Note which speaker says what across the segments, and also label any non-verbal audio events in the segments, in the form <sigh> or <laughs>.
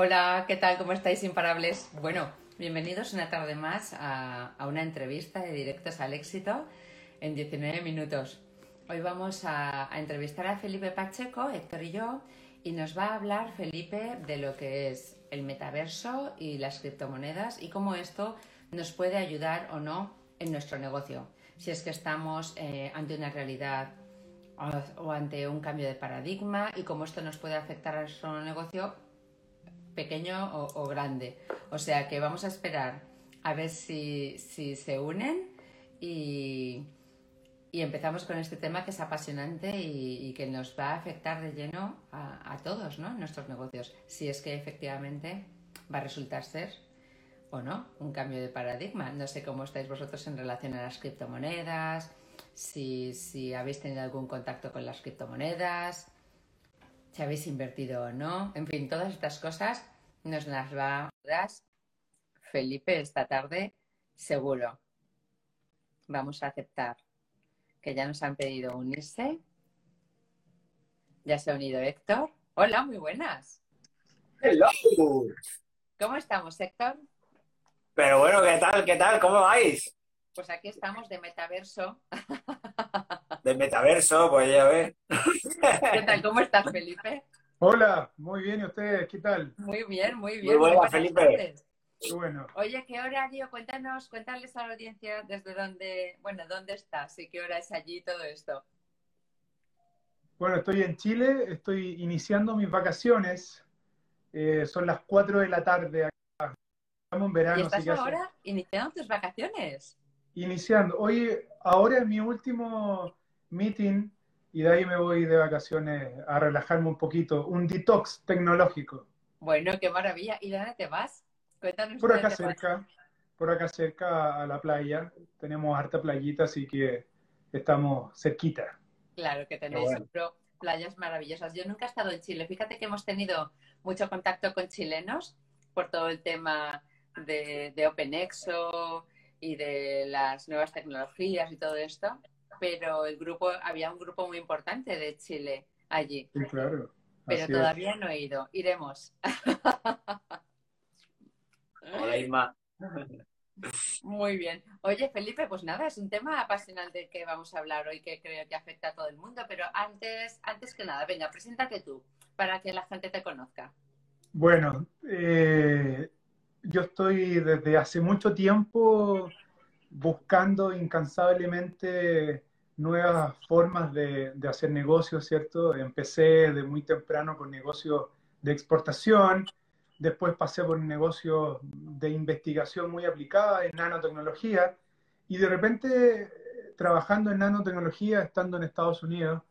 Speaker 1: Hola, ¿qué tal? ¿Cómo estáis, imparables? Bueno, bienvenidos una tarde más a, una entrevista de Directos al Éxito en 19 minutos. Hoy vamos a, entrevistar a Felipe Pacheco, Héctor y yo, y nos va a hablar Felipe de lo que es el metaverso y las criptomonedas y cómo esto nos puede ayudar o no en nuestro negocio. Si es que estamos eh, ante una realidad o, ante un cambio de paradigma y cómo esto nos puede afectar a nuestro negocio pequeño o, grande. O sea que vamos a esperar a ver si, se unen y, empezamos con este tema que es apasionante y, que nos va a afectar de lleno a, todos, ¿no? Nuestros negocios. Si es que efectivamente va a resultar ser o no un cambio de paradigma. No sé cómo estáis vosotros en relación a las criptomonedas, si, si habéis tenido algún contacto con las criptomonedas, si habéis invertido o no. En fin, todas estas cosas nos las va a dar Felipe esta tarde, seguro. Vamos a aceptar que ya nos han pedido unirse. Ya se ha unido Héctor. Hola, muy buenas.
Speaker 2: Hello.
Speaker 1: ¿Cómo estamos, Héctor?
Speaker 2: Pero bueno, ¿qué tal? ¿Qué tal? ¿Cómo vais?
Speaker 1: Pues aquí estamos de metaverso. <laughs>
Speaker 2: De metaverso, pues ya ves.
Speaker 1: ¿Qué tal? ¿Cómo estás, <laughs> Felipe?
Speaker 3: Hola, muy bien, ¿y ustedes qué tal?
Speaker 1: Muy bien, muy bien.
Speaker 2: Muy buena, Felipe.
Speaker 3: Qué bueno.
Speaker 1: Oye, ¿qué horario? Cuéntanos, cuéntales a la audiencia desde dónde, bueno, dónde estás y qué hora es allí todo esto.
Speaker 3: Bueno, estoy en Chile, estoy iniciando mis vacaciones. Eh, son las 4 de la tarde. Estamos en verano.
Speaker 1: ¿Y estás ahora iniciando tus vacaciones?
Speaker 3: Iniciando. Hoy, ahora es mi último meeting y de ahí me voy de vacaciones a relajarme un poquito, un detox tecnológico.
Speaker 1: Bueno, qué maravilla. ¿Y dónde te vas?
Speaker 3: Cuéntanos. Por acá cerca, por acá cerca a la playa. Tenemos harta playita, así que estamos cerquita.
Speaker 1: Claro que tenéis playas maravillosas. Yo nunca he estado en Chile. Fíjate que hemos tenido mucho contacto con chilenos por todo el tema de, de OpenExo y de las nuevas tecnologías y todo esto pero el grupo, había un grupo muy importante de Chile allí.
Speaker 3: Sí, claro.
Speaker 1: Pero todavía no he ido. Iremos.
Speaker 2: Hola, Irma.
Speaker 1: Muy bien. Oye, Felipe, pues nada, es un tema apasionante que vamos a hablar hoy que creo que afecta a todo el mundo, pero antes, antes que nada, venga, preséntate tú para que la gente te conozca.
Speaker 3: Bueno, eh, yo estoy desde hace mucho tiempo buscando incansablemente nuevas formas de, hacer negocios, ¿cierto? Empecé de muy temprano con negocios de exportación, después pasé por negocios de investigación muy aplicada en nanotecnología y de repente trabajando en nanotecnología, estando en Estados Unidos,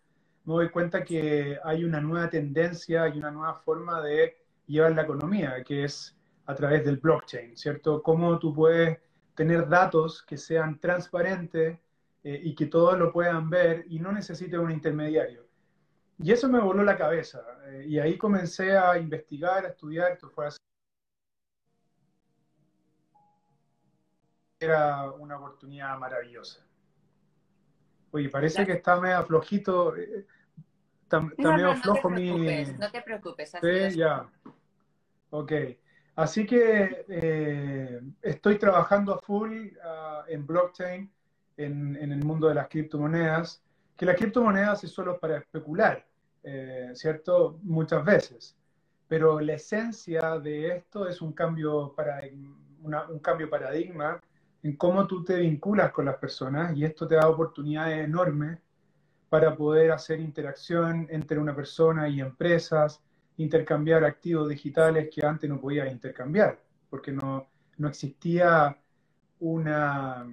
Speaker 3: me doy cuenta que hay una nueva tendencia y una nueva forma de llevar la economía, que es a través del blockchain, ¿cierto? Cómo tú puedes tener datos que sean transparentes, eh, y que todos lo puedan ver y no necesite un intermediario. Y eso me voló la cabeza eh, y ahí comencé a investigar, a estudiar, esto fue así. Era una oportunidad maravillosa. Oye, parece que está medio flojito, eh, está, medio flojo
Speaker 1: mi... No te preocupes,
Speaker 3: sí, ya. Ok. Así que estoy trabajando a full ah, en blockchain en, el mundo de las criptomonedas, que las criptomonedas es solo para especular, eh, ¿cierto? Muchas veces. Pero la esencia de esto es un cambio, para, un cambio paradigma en cómo tú te vinculas con las personas y esto te da oportunidades enormes para poder hacer interacción entre una persona y empresas, intercambiar activos digitales que antes no podías intercambiar, porque no, no existía una,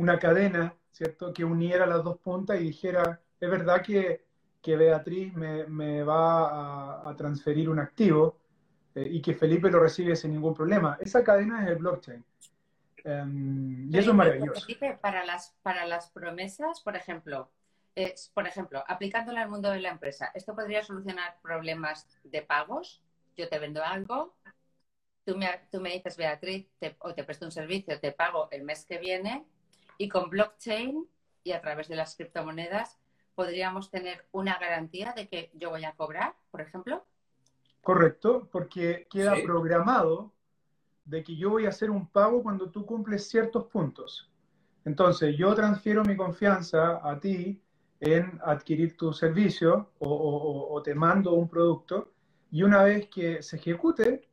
Speaker 3: una cadena, ¿cierto?, que uniera las dos puntas y dijera, es verdad que, Beatriz me, va a, transferir un activo eh, y que Felipe lo recibe sin ningún problema. Esa cadena es el blockchain. Em, y eso es maravilloso.
Speaker 1: Felipe, para las, para las promesas, por ejemplo, por ejemplo, aplicándola al mundo de la empresa, ¿esto podría solucionar problemas de pagos? Yo te vendo algo, tú me, tú me dices, Beatriz, o te presto un servicio, te pago el mes que viene, y con blockchain y a través de las criptomonedas podríamos tener una garantía de que yo voy a cobrar, por ejemplo.
Speaker 3: correcto, porque queda
Speaker 2: Sí.
Speaker 3: programado de que yo voy a hacer un pago cuando tú cumples ciertos puntos. Entonces, yo transfiero mi confianza a ti en adquirir tu servicio o, o- o- o te mando un producto y una vez que se ejecute,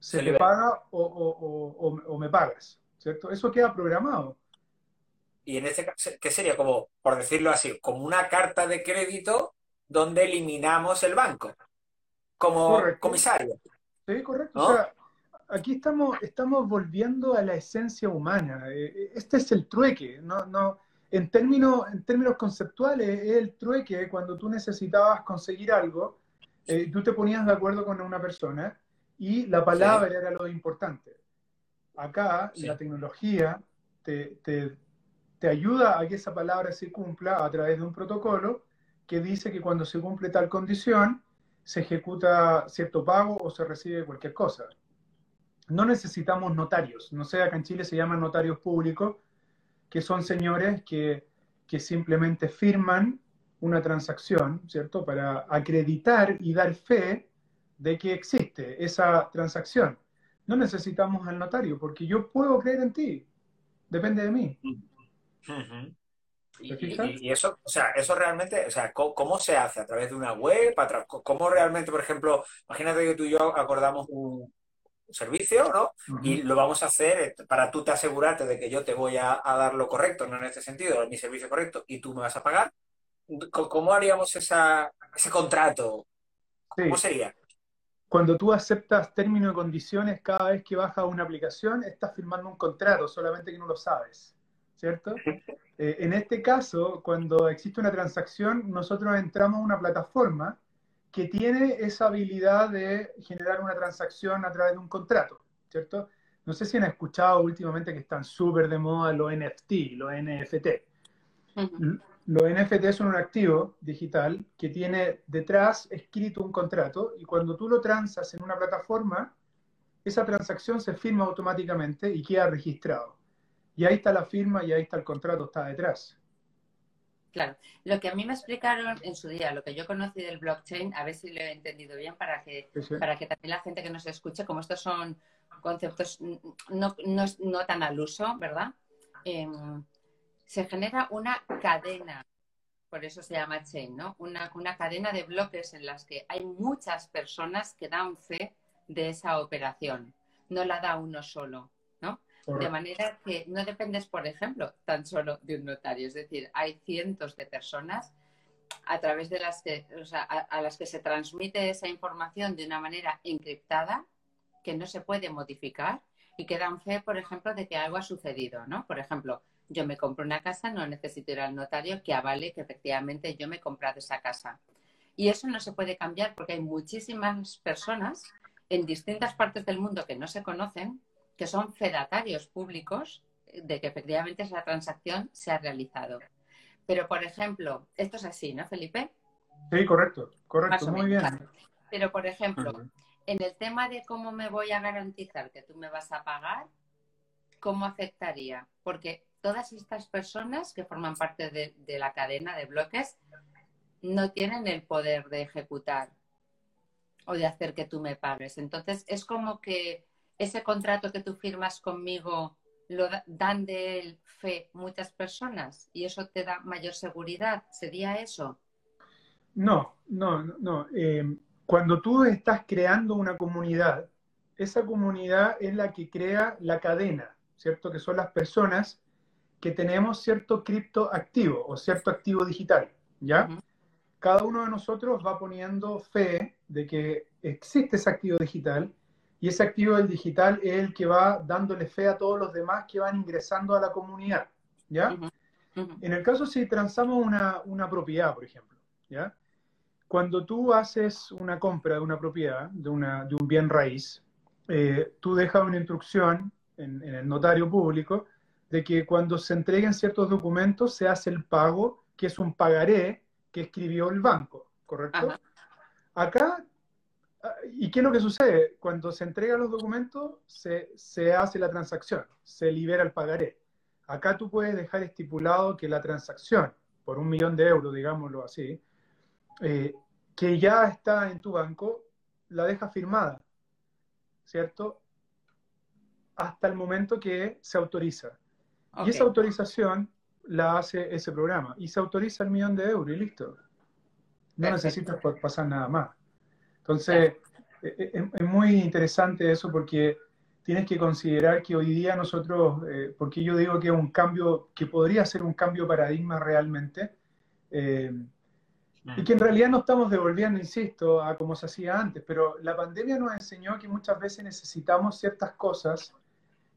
Speaker 3: se
Speaker 2: Se
Speaker 3: te paga o, o- o- o- o me pagas, ¿cierto? Eso queda programado.
Speaker 2: Y en este caso, ¿qué sería? Como, por decirlo así, como una carta de crédito donde eliminamos el banco. Como
Speaker 3: Correcto.
Speaker 2: comisario.
Speaker 3: Sí, correcto.
Speaker 2: ¿No?
Speaker 3: O sea, aquí estamos, estamos volviendo a la esencia humana. Eh, Este es el trueque. No, no, en, términos, en términos conceptuales, es el trueque cuando tú necesitabas conseguir algo, eh, tú te ponías de acuerdo con una persona y la palabra era lo importante. Acá
Speaker 2: Sí.
Speaker 3: la tecnología te, te- te ayuda a que esa palabra se cumpla a través de un protocolo que dice que cuando se cumple tal condición, se ejecuta cierto pago o se recibe cualquier cosa. No necesitamos notarios. No sé, acá en Chile se llaman notarios públicos, que son señores que, que simplemente firman una transacción, ¿cierto? Para acreditar y dar fe de que existe esa transacción. No necesitamos al notario, porque yo puedo creer en ti. Depende de mí.
Speaker 2: Y, eso, o sea, eso realmente, o sea, ¿cómo, cómo se hace? ¿A través de una web? ¿A tra- ¿Cómo realmente, por ejemplo, imagínate que tú y yo acordamos un servicio, ¿no? Y lo vamos a hacer eh, para tú te asegurarte de que yo te voy a, a dar lo correcto, no en este sentido, mi servicio correcto, y tú me vas a pagar. ¿Cómo cómo haríamos esa, ese contrato? ¿Cómo
Speaker 3: Sí.
Speaker 2: sería?
Speaker 3: Cuando tú aceptas términos y condiciones cada vez que bajas una aplicación, estás firmando un contrato, solamente que no lo sabes, ¿cierto? Eh, en este caso, cuando existe una transacción, nosotros entramos a una plataforma que tiene esa habilidad de generar una transacción a través de un contrato, ¿cierto? No sé si han escuchado últimamente que están súper de moda los NFT, los NFT. Los NFT son un activo digital que tiene detrás escrito un contrato y cuando tú lo transas en una plataforma, esa transacción se firma automáticamente y queda registrado. Y ahí está la firma y ahí está el contrato, está detrás.
Speaker 1: Claro, lo que a mí me explicaron en su día, lo que yo conocí del blockchain, a ver si lo he entendido bien para que,
Speaker 3: Sí, sí.
Speaker 1: para que también la gente que nos escuche, como estos son conceptos no, no, no tan al uso, ¿verdad? Em, se genera una cadena, por eso se llama chain, ¿no? Una, una cadena de bloques en las que hay muchas personas que dan fe de esa operación, no la da uno solo, ¿no? De manera que no dependes, por ejemplo, tan solo de un notario. Es decir, hay cientos de personas a través de las que, o sea, a, a las que se transmite esa información de una manera encriptada que no se puede modificar y que dan fe, por ejemplo, de que algo ha sucedido, ¿no? Por ejemplo, yo me compro una casa, no necesito ir al notario que avale que efectivamente yo me he comprado esa casa. Y eso no se puede cambiar porque hay muchísimas personas en distintas partes del mundo que no se conocen que son fedatarios públicos de que efectivamente esa transacción se ha realizado. Pero, por ejemplo, esto es así, ¿no, Felipe?
Speaker 3: Sí, correcto, correcto, muy bien.
Speaker 1: claro. Pero, por ejemplo, en el tema de cómo me voy a garantizar que tú me vas a pagar, ¿cómo afectaría? Porque todas estas personas que forman parte de, la cadena de bloques no tienen el poder de ejecutar o de hacer que tú me pagues. Entonces, es como que ese contrato que tú firmas conmigo lo da- dan de él fe muchas personas y eso te da mayor seguridad. ¿Sería eso?
Speaker 3: No, no, no. no. Eh, cuando tú estás creando una comunidad, esa comunidad es la que crea la cadena, ¿cierto? Que son las personas que tenemos cierto criptoactivo o cierto activo digital, ¿ya?
Speaker 1: Ujú.
Speaker 3: Cada uno de nosotros va poniendo fe de que existe ese activo digital y ese activo del digital es el que va dándole fe a todos los demás que van ingresando a la comunidad, ¿ya?
Speaker 1: Ujú, ujú.
Speaker 3: En el caso si transamos una, una propiedad, por ejemplo, ¿ya? Cuando tú haces una compra de una propiedad, de, una, de un bien raíz, eh, tú dejas una instrucción en, en el notario público de que cuando se entreguen ciertos documentos se hace el pago, que es un pagaré que escribió el banco, ¿correcto?
Speaker 1: Ajá.
Speaker 3: Acá, ah, ¿y qué es lo que sucede? Cuando se entregan los documentos, se, se hace la transacción, se libera el pagaré. Acá tú puedes dejar estipulado que la transacción, por un millón de euros, digámoslo así, eh, que ya está en tu banco, la deja firmada, ¿cierto? Hasta el momento que se autoriza. Y esa autorización la hace ese programa. Y se autoriza el millón de euros y listo. No necesitas pasar nada más. Entonces, e, e, es, muy interesante eso porque tienes que considerar que hoy día nosotros, eh, porque yo digo que es un cambio, que podría ser un cambio paradigma realmente, eh, y que en realidad no estamos devolviendo, insisto, a como se hacía antes, pero la pandemia nos enseñó que muchas veces necesitamos ciertas cosas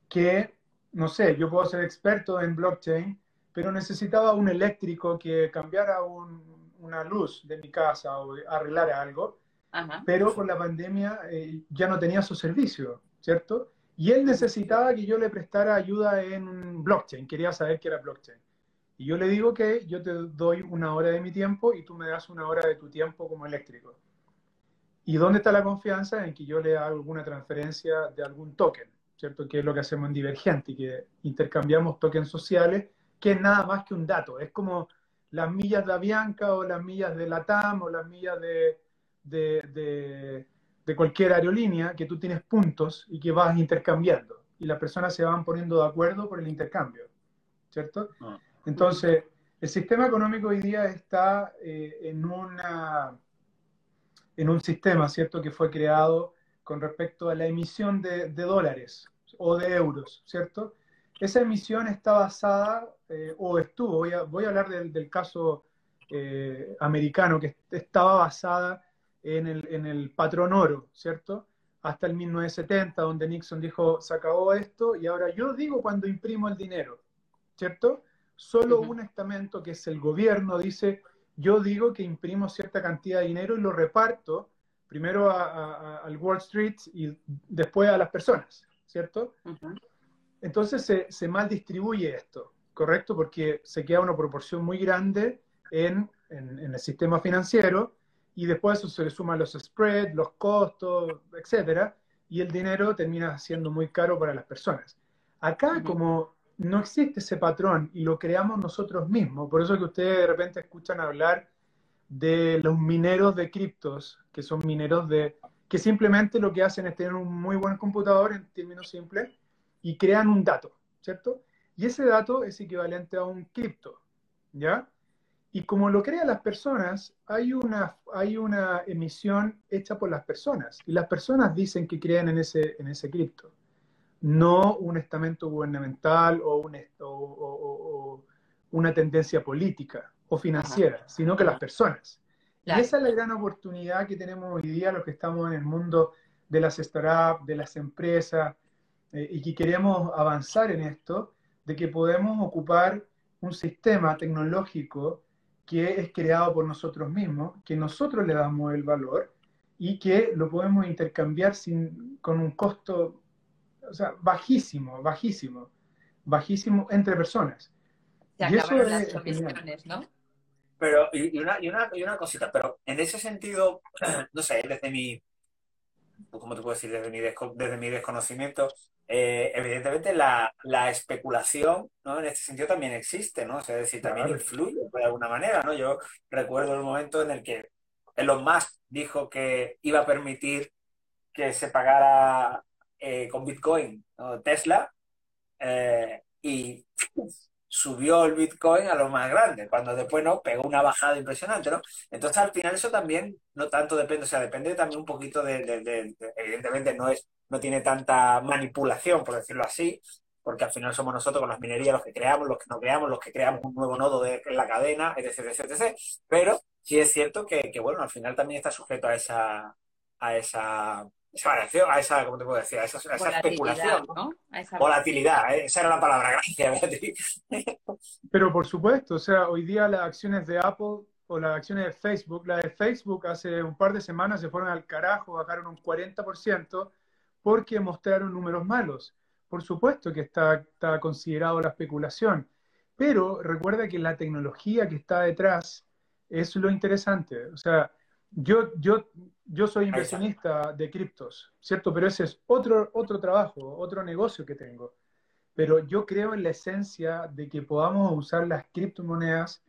Speaker 3: que, no sé, yo puedo ser experto en blockchain, pero necesitaba un eléctrico que cambiara una luz de mi casa o arreglara algo, pero con la pandemia eh, ya no tenía su servicio, ¿cierto? Y él necesitaba que yo le prestara ayuda en blockchain, quería saber qué era blockchain. Y yo le digo que yo te doy una hora de mi tiempo y tú me das una hora de tu tiempo como eléctrico. ¿Y dónde está la confianza? En que yo le haga alguna transferencia de algún token, ¿cierto? Que es lo que hacemos en Divergente, que intercambiamos tokens sociales, que es nada más que un dato. Es como las millas de Avianca o las millas de la TAM o las millas de, de, de cualquier aerolínea, que tú tienes puntos y que vas intercambiando. Y las personas se van poniendo de acuerdo por el intercambio, ¿cierto? Ah. Entonces, el sistema económico hoy día está eh, en, una, en un sistema, ¿cierto?, que fue creado con respecto a la emisión de, dólares o de euros, ¿cierto? Esa emisión está basada, eh, o estuvo, voy a, voy a hablar del, caso eh, americano, que estaba basada en el, en el patrón oro, ¿cierto? Hasta el 1970, donde Nixon dijo, se acabó esto, y ahora yo digo cuando imprimo el dinero, ¿cierto? Solo un estamento, que es el gobierno, dice, yo digo que imprimo cierta cantidad de dinero y lo reparto primero al Wall Street y después a las personas, ¿cierto? Entonces se, se, mal distribuye esto, ¿correcto? Porque se queda una proporción muy grande en, en, el sistema financiero y después eso se le suman los spreads, los costos, etcétera, y el dinero termina siendo muy caro para las personas. Acá, como no existe ese patrón y lo creamos nosotros mismos. Por eso que ustedes de repente escuchan hablar de los mineros de criptos, que son mineros de que simplemente lo que hacen es tener un muy buen computador en términos simples y crean un dato, ¿cierto? Y ese dato es equivalente a un cripto, ¿ya? Y como lo crean las personas, hay una, hay una emisión hecha por las personas. Y las personas dicen que creen en ese, en ese cripto no un estamento gubernamental o, un, o, una tendencia política o financiera, sino que las personas. Y esa es la gran oportunidad que tenemos hoy día los que estamos en el mundo de las startups, de las empresas, eh, y que queremos avanzar en esto, de que podemos ocupar un sistema tecnológico que es creado por nosotros mismos, que nosotros le damos el valor y que lo podemos intercambiar sin, con un costo o sea, bajísimo, bajísimo, bajísimo entre personas.
Speaker 1: y eso es, las comisiones, ¿no?
Speaker 2: Pero, y, una, y, una, y una cosita, pero en ese sentido, <clears throat> no sé, desde mi, ¿cómo te puedo decir? Desde mi, desde mi desconocimiento, eh, evidentemente la, la, especulación, ¿no? En este sentido también existe, ¿no? O sea, es decir, también influye de alguna manera, ¿no? Yo recuerdo el momento en el que Elon Musk dijo que iba a permitir que se pagara eh, con Bitcoin, Tesla, eh, y subió el Bitcoin a lo más grande, cuando después no pegó una bajada impresionante, ¿no? Entonces al final eso también no tanto depende, o sea, depende también un poquito de, evidentemente no es, no tiene tanta manipulación, por decirlo así, porque al final somos nosotros con las minerías los que creamos, los que no creamos, los que creamos un nuevo nodo de, en la cadena, etc. Pero sí es cierto que, que, bueno, al final también está sujeto a esa, a esa a esa, ¿cómo te puedo decir? A esa, especulación. ¿no? Volatilidad, ¿eh? esa era la palabra, gracias Beatriz.
Speaker 3: Pero por supuesto, o sea, hoy día las acciones de Apple o las acciones de Facebook, la de Facebook hace un par de semanas se fueron al carajo, bajaron un 40% porque mostraron números malos. Por supuesto que está, está considerado la especulación, pero recuerda que la tecnología que está detrás es lo interesante. O sea, yo, yo, yo soy inversionista de criptos, ¿cierto? Pero ese es otro, otro trabajo, otro negocio que tengo. Pero yo creo en la esencia de que podamos usar las criptomonedas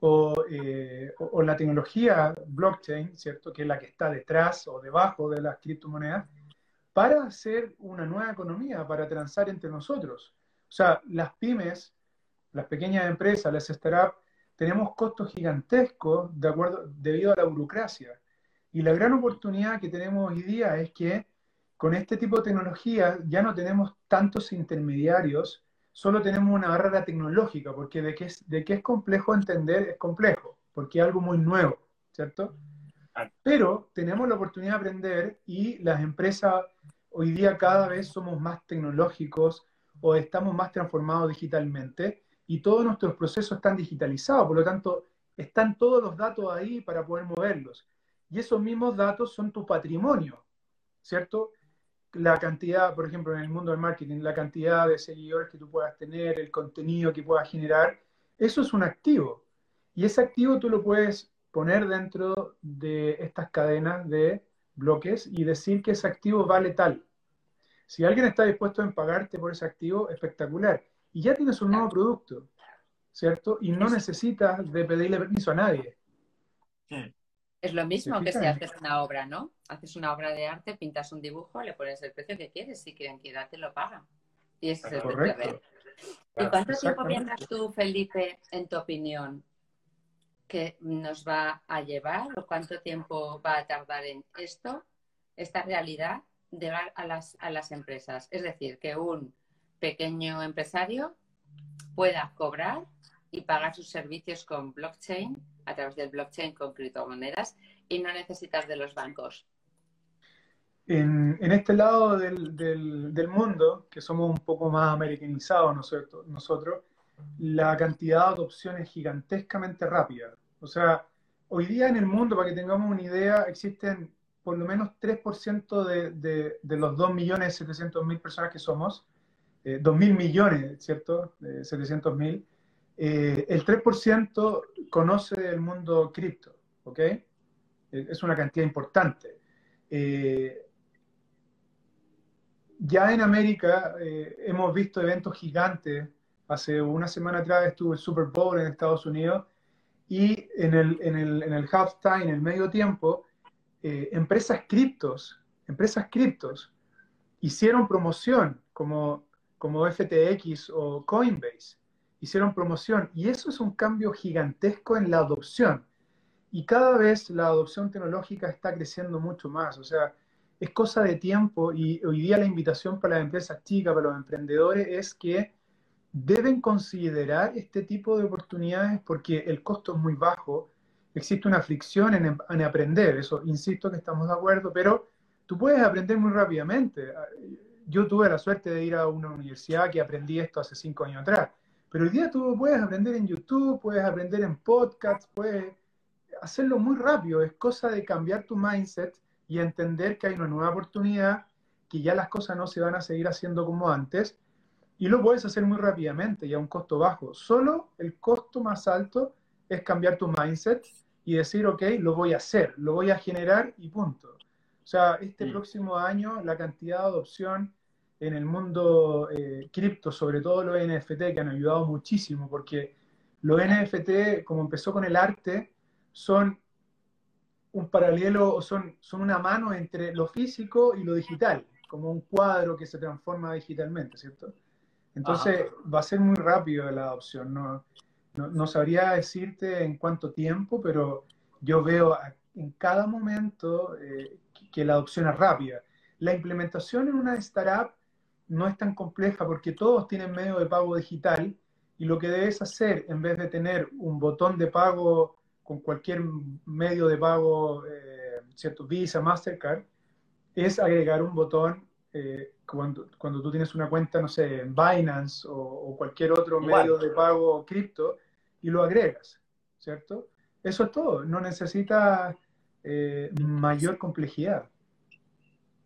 Speaker 3: o, eh, o, la tecnología blockchain, ¿cierto? Que es la que está detrás o debajo de las criptomonedas, para hacer una nueva economía, para transar entre nosotros. O sea, las pymes, las pequeñas empresas, las startups, tenemos costos gigantescos de acuerdo, debido a la burocracia. Y la gran oportunidad que tenemos hoy día es que con este tipo de tecnología ya no tenemos tantos intermediarios, solo tenemos una barrera tecnológica, porque de que es, de que es complejo entender, es complejo, porque es algo muy nuevo, ¿cierto? Pero tenemos la oportunidad de aprender y las empresas hoy día cada vez somos más tecnológicos o estamos más transformados digitalmente y todos nuestros procesos están digitalizados, por lo tanto, están todos los datos ahí para poder moverlos. Y esos mismos datos son tu patrimonio, ¿cierto? La cantidad, por ejemplo, en el mundo del marketing, la cantidad de seguidores que tú puedas tener, el contenido que puedas generar, eso es un activo. Y ese activo tú lo puedes poner dentro de estas cadenas de bloques y decir que ese activo vale tal. Si alguien está dispuesto a pagarte por ese activo, espectacular. Y ya tienes un nuevo producto, ¿cierto? Y no necesitas de pedirle permiso a nadie.
Speaker 1: Es lo mismo que si haces una obra, ¿no? Haces una obra de arte, pintas un dibujo, le pones el precio que quieres. Si quieren que te lo pagan. Y ese es el precio. ¿Y cuánto tiempo piensas tú, Felipe, en tu opinión, que nos va a llevar o cuánto tiempo va a tardar en esto, esta realidad, llegar a las, a las empresas. Es decir, que un pequeño empresario pueda cobrar y pagar sus servicios con blockchain, a través del blockchain con criptomonedas, y no necesitas de los bancos.
Speaker 3: En, este lado del, del, mundo, que somos un poco más americanizados nosotros, nosotros, la cantidad de adopción es gigantescamente rápida. O sea, hoy día en el mundo, para que tengamos una idea, existen por lo menos 3% de, de, de los 2.700.000 personas que somos, eh, 2.000 millones, ¿cierto? Eh, 700.000. el 3% conoce el mundo cripto, ¿ok? Eh, es una cantidad importante. Eh, ya en América eh, hemos visto eventos gigantes. Hace una semana atrás estuvo el Super Bowl en Estados Unidos y en el, en el, en el halftime, en el medio tiempo, eh, empresas criptos, empresas criptos, hicieron promoción como, como FTX o Coinbase, hicieron promoción y eso es un cambio gigantesco en la adopción. Y cada vez la adopción tecnológica está creciendo mucho más, o sea, es cosa de tiempo y hoy día la invitación para las empresas chicas, para los emprendedores, es que deben considerar este tipo de oportunidades porque el costo es muy bajo, existe una fricción en, aprender, eso insisto que estamos de acuerdo, pero tú puedes aprender muy rápidamente. Yo tuve la suerte de ir a una universidad que aprendí esto hace cinco años atrás, pero hoy día tú puedes aprender en YouTube, puedes aprender en podcasts, puedes hacerlo muy rápido, es cosa de cambiar tu mindset y entender que hay una nueva oportunidad, que ya las cosas no se van a seguir haciendo como antes, y lo puedes hacer muy rápidamente y a un costo bajo. Solo el costo más alto es cambiar tu mindset y decir, ok, lo voy a hacer, lo voy a generar y punto. O sea, este próximo año la cantidad de adopción en el mundo eh, cripto, sobre todo los NFT, que han ayudado muchísimo, porque los NFT, como empezó con el arte, son un paralelo, son, son una mano entre lo físico y lo digital, como un cuadro que se transforma digitalmente, ¿cierto? Entonces va a ser muy rápido la adopción. No, no, sabría decirte en cuánto tiempo, pero yo veo en cada momento eh, que, la adopción es rápida. La implementación en una startup no es tan compleja porque todos tienen medio de pago digital y lo que debes hacer en vez de tener un botón de pago con cualquier medio de pago, eh, ¿cierto? Visa, Mastercard, es agregar un botón eh, cuando, cuando tú tienes una cuenta, no sé, en Binance o, cualquier otro medio de pago cripto y lo agregas, ¿cierto? Eso es todo, no necesita eh, mayor complejidad.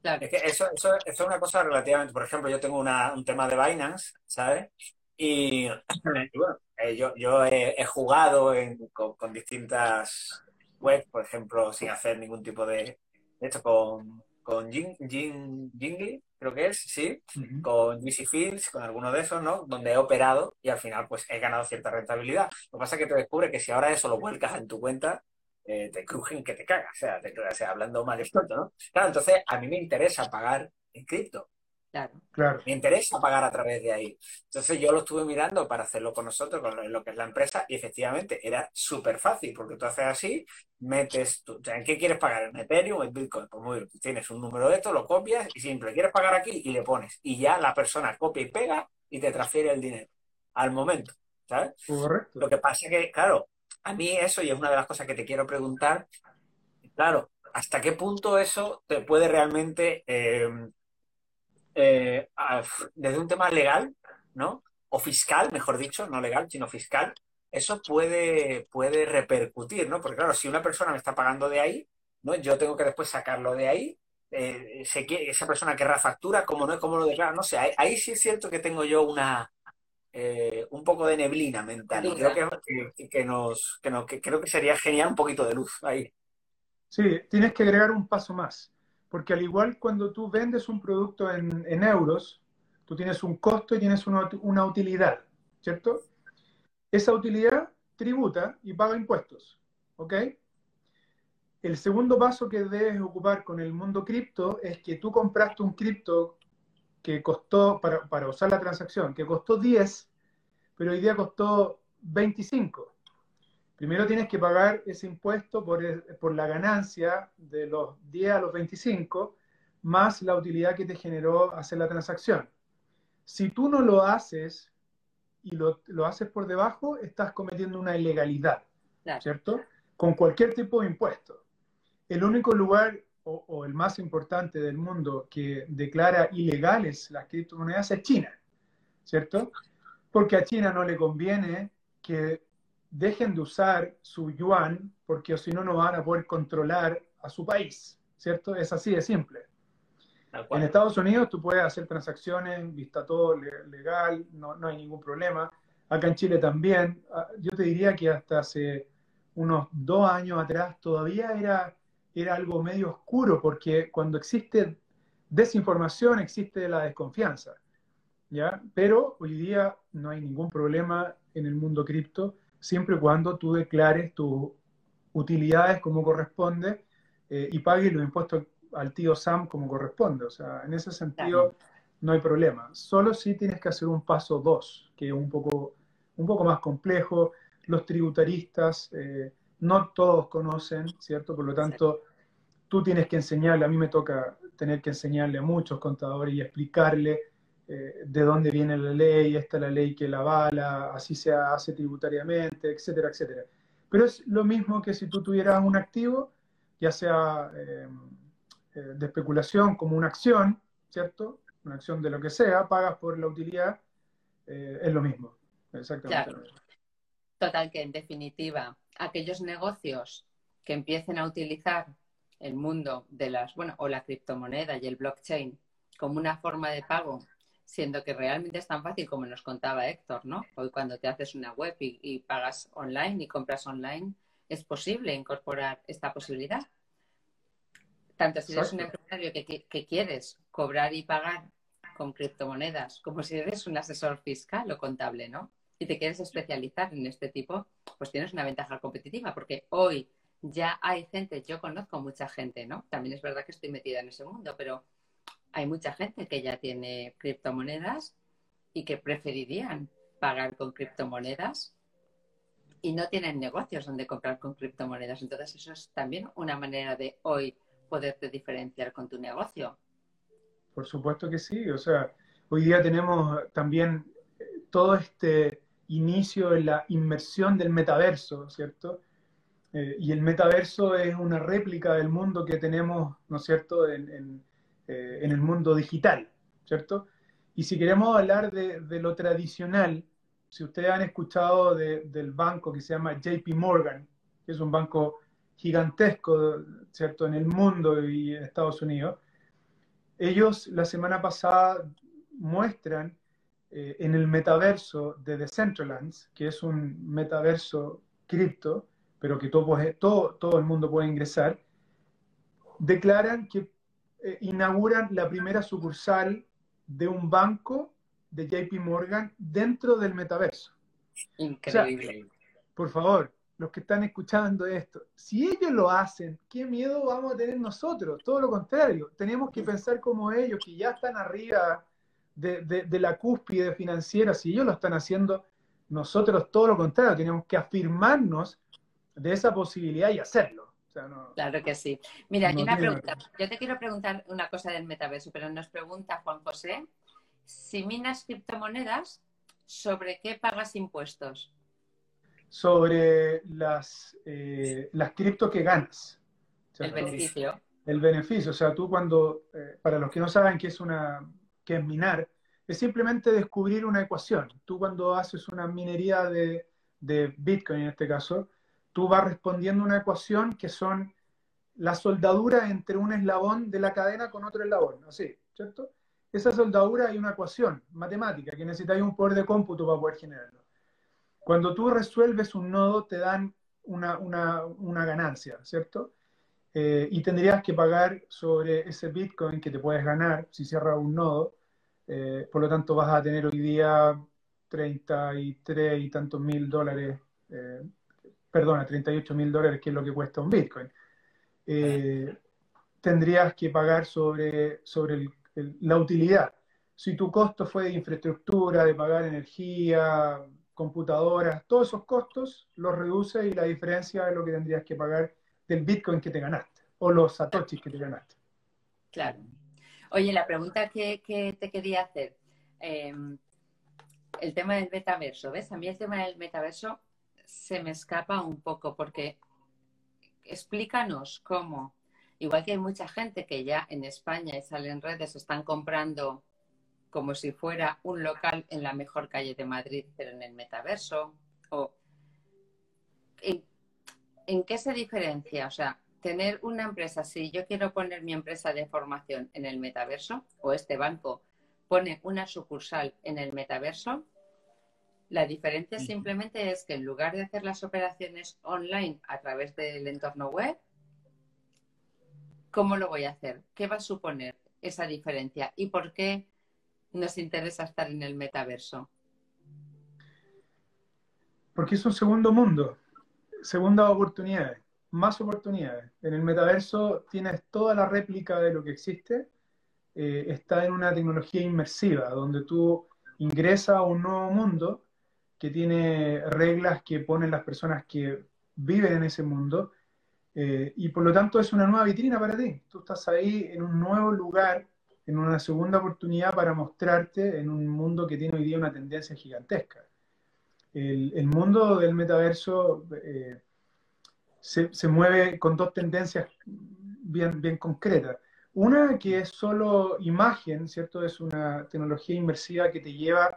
Speaker 2: Claro. Es que eso, eso, es una cosa relativamente, por ejemplo, yo tengo un tema de Binance, ¿sabes? Y, <clears throat> bueno, eh, yo, yo he, jugado con, con, distintas webs, por ejemplo, sin hacer ningún tipo de... De hecho, con, con Jing, Jing, creo que es, sí, con GC Fields, con alguno de esos, ¿no? Donde he operado y al final pues he ganado cierta rentabilidad. Lo que pasa es que te descubre que si ahora eso lo vuelcas en tu cuenta, eh, te crujen que te cagas, o sea, o sea, hablando mal experto, ¿no? Claro, entonces a mí me interesa pagar en cripto.
Speaker 1: Claro.
Speaker 2: Me interesa pagar a través de ahí. Entonces yo lo estuve mirando para hacerlo con nosotros, con lo que es la empresa, y efectivamente era súper fácil, porque tú haces así, metes, tú, ¿en qué quieres pagar? ¿En Ethereum o en Bitcoin? Pues muy bien, tienes un número de esto, lo copias y siempre quieres pagar aquí y le pones. Y ya la persona copia y pega y te transfiere el dinero al momento, ¿sabes?
Speaker 3: Correcto.
Speaker 2: Lo que pasa es que, claro, a mí eso, y es una de las cosas que te quiero preguntar, claro, ¿hasta qué punto eso te puede realmente... Eh, eh, desde un tema legal, ¿no? O fiscal, mejor dicho, no legal, sino fiscal, eso puede, puede repercutir, ¿no? Porque claro, si una persona me está pagando de ahí, ¿no? Yo tengo que después sacarlo de ahí. Eh, esa persona querrá factura, como no es como lo declara, no sé, ahí, sí es cierto que tengo yo una, eh, un poco de neblina mental. Y creo que, que, nos, que, creo que sería genial un poquito de luz ahí.
Speaker 3: Sí, tienes que agregar un paso más. Porque al igual cuando tú vendes un producto en, euros, tú tienes un costo y tienes una, utilidad, ¿cierto? Esa utilidad tributa y paga impuestos, ¿ok? El segundo paso que debes ocupar con el mundo cripto es que tú compraste un cripto que costó, para, para, usar la transacción, que costó 10, pero hoy día costó 25. Primero tienes que pagar ese impuesto por, la ganancia de los 10 a los 25, más la utilidad que te generó hacer la transacción. Si tú no lo haces y lo, haces por debajo, estás cometiendo una ilegalidad, ¿cierto? Con cualquier tipo de impuesto. El único lugar o, o, el más importante del mundo que declara ilegales las criptomonedas es China, ¿cierto? Porque a China no le conviene que dejen de usar su yuan porque si no, no van a poder controlar a su país, ¿cierto? Es así de simple. En Estados Unidos tú puedes hacer transacciones, vista todo legal, no, no, hay ningún problema. Acá en Chile también. Ah, yo te diría que hasta hace unos dos años atrás todavía era, era algo medio oscuro porque cuando existe desinformación existe la desconfianza. ¿ya? Pero hoy día no hay ningún problema en el mundo cripto siempre y cuando tú declares tus utilidades como corresponde eh, y pagues los impuestos al tío Sam como corresponde. O sea, en ese sentido no hay problema. Solo si tienes que hacer un paso dos, que es un poco, un poco más complejo. Los tributaristas eh, no todos conocen, ¿cierto? Por lo tanto, tú tienes que enseñarle, a mí me toca tener que enseñarle a muchos contadores y explicarle eh, de dónde viene la ley, esta es la ley que la avala, así se hace tributariamente, etcétera, etcétera. Pero es lo mismo que si tú tuvieras un activo, ya sea eh, eh, de especulación como una acción, ¿cierto? Una acción de lo que sea, pagas por la utilidad, es lo mismo. Exactamente.
Speaker 1: Total, que en definitiva, aquellos negocios que empiecen a utilizar el mundo de las, bueno, o la criptomoneda y el blockchain como una forma de pago siendo que realmente es tan fácil como nos contaba Héctor, ¿no? Hoy cuando te haces una web y, pagas online y compras online, es posible incorporar esta posibilidad. Tanto si eres un empresario que, quieres cobrar y pagar con criptomonedas, como si eres un asesor fiscal o contable, ¿no? Y te quieres especializar en este tipo, pues tienes una ventaja competitiva, porque hoy ya hay gente, yo conozco mucha gente, ¿no? También es verdad que estoy metida en ese mundo, pero hay mucha gente que ya tiene criptomonedas y que preferirían pagar con criptomonedas y no tienen negocios donde comprar con criptomonedas. Entonces eso es también una manera de hoy poderte diferenciar con tu negocio.
Speaker 3: Por supuesto que sí. O sea, hoy día tenemos también todo este inicio en la inmersión del metaverso, ¿cierto? Eh, y el metaverso es una réplica del mundo que tenemos, ¿no es cierto?, en eh, en el mundo digital, ¿cierto? Y si queremos hablar de, lo tradicional, si ustedes han escuchado del banco que se llama JP Morgan, que es un banco gigantesco, ¿cierto?, en el mundo y en Estados Unidos, ellos la semana pasada muestran eh, en el metaverso de Decentralands, que es un metaverso cripto, pero que todo, todo, todo el mundo puede ingresar, declaran que eh, inauguran la primera sucursal de un banco de JP Morgan dentro del metaverso.
Speaker 1: Increíble.
Speaker 3: por favor, los que están escuchando esto, si ellos lo hacen, ¿qué miedo vamos a tener nosotros? Todo lo contrario, tenemos que pensar como ellos, que ya están arriba de, la cúspide financiera, si ellos lo están haciendo, nosotros todo lo contrario, tenemos que afirmarnos de esa posibilidad y hacerlo.
Speaker 1: claro que sí. Mira, una pregunta. Yo te quiero preguntar una cosa del metaverso, pero nos pregunta Juan José, si minas criptomonedas, ¿sobre qué pagas impuestos?
Speaker 3: Sobre las, eh, las cripto que ganas.
Speaker 1: el beneficio.
Speaker 3: El beneficio. O sea, tú cuando, eh, para los que no saben qué es una, qué es minar, es simplemente descubrir una ecuación. Tú cuando haces una minería de, de Bitcoin en este caso, tú vas respondiendo una ecuación que son la soldadura entre un eslabón de la cadena con otro eslabón, así, ¿cierto? Esa soldadura hay una ecuación matemática que necesitáis un poder de cómputo para poder generarlo. Cuando tú resuelves un nodo, te dan una, ganancia, ¿cierto? Eh, y tendrías que pagar sobre ese Bitcoin que te puedes ganar si cierras un nodo. Eh, por lo tanto, vas a tener hoy día 33 y tantos mil dólares, eh, perdona, 38 mil dólares, que es lo que cuesta un Bitcoin. tendrías que pagar sobre, sobre el la utilidad. Si tu costo fue de infraestructura, de pagar energía, computadoras, todos esos costos los reduce y la diferencia es lo que tendrías que pagar del Bitcoin que te ganaste o los satoshis que te ganaste.
Speaker 1: Claro. Oye, la pregunta que, te quería hacer, em, el tema del metaverso, ¿ves? A mí el tema del metaverso se me escapa un poco porque explícanos cómo Igual que hay mucha gente que ya en España y sale en redes están comprando como si fuera un local en la mejor calle de Madrid, pero en el metaverso. O ¿en, qué se diferencia? O sea, tener una empresa, si yo quiero poner mi empresa de formación en el metaverso, o este banco pone una sucursal en el metaverso, la diferencia simplemente es que en lugar de hacer las operaciones online a través del entorno web, ¿Cómo lo voy a hacer? ¿Qué va a suponer esa diferencia? ¿Y por qué nos interesa estar en el metaverso?
Speaker 3: Porque es un segundo mundo, segundas oportunidades, más oportunidades. En el metaverso tienes toda la réplica de lo que existe, eh, está en una tecnología inmersiva, donde tú ingresas a un nuevo mundo que tiene reglas que ponen las personas que viven en ese mundo eh, y por lo tanto es una nueva vitrina para ti. Tú estás ahí en un nuevo lugar, en una segunda oportunidad para mostrarte en un mundo que tiene hoy día una tendencia gigantesca. El, mundo del metaverso eh, se, mueve con dos tendencias bien, bien concretas. Una que es solo imagen, ¿cierto? Es una tecnología inmersiva que te lleva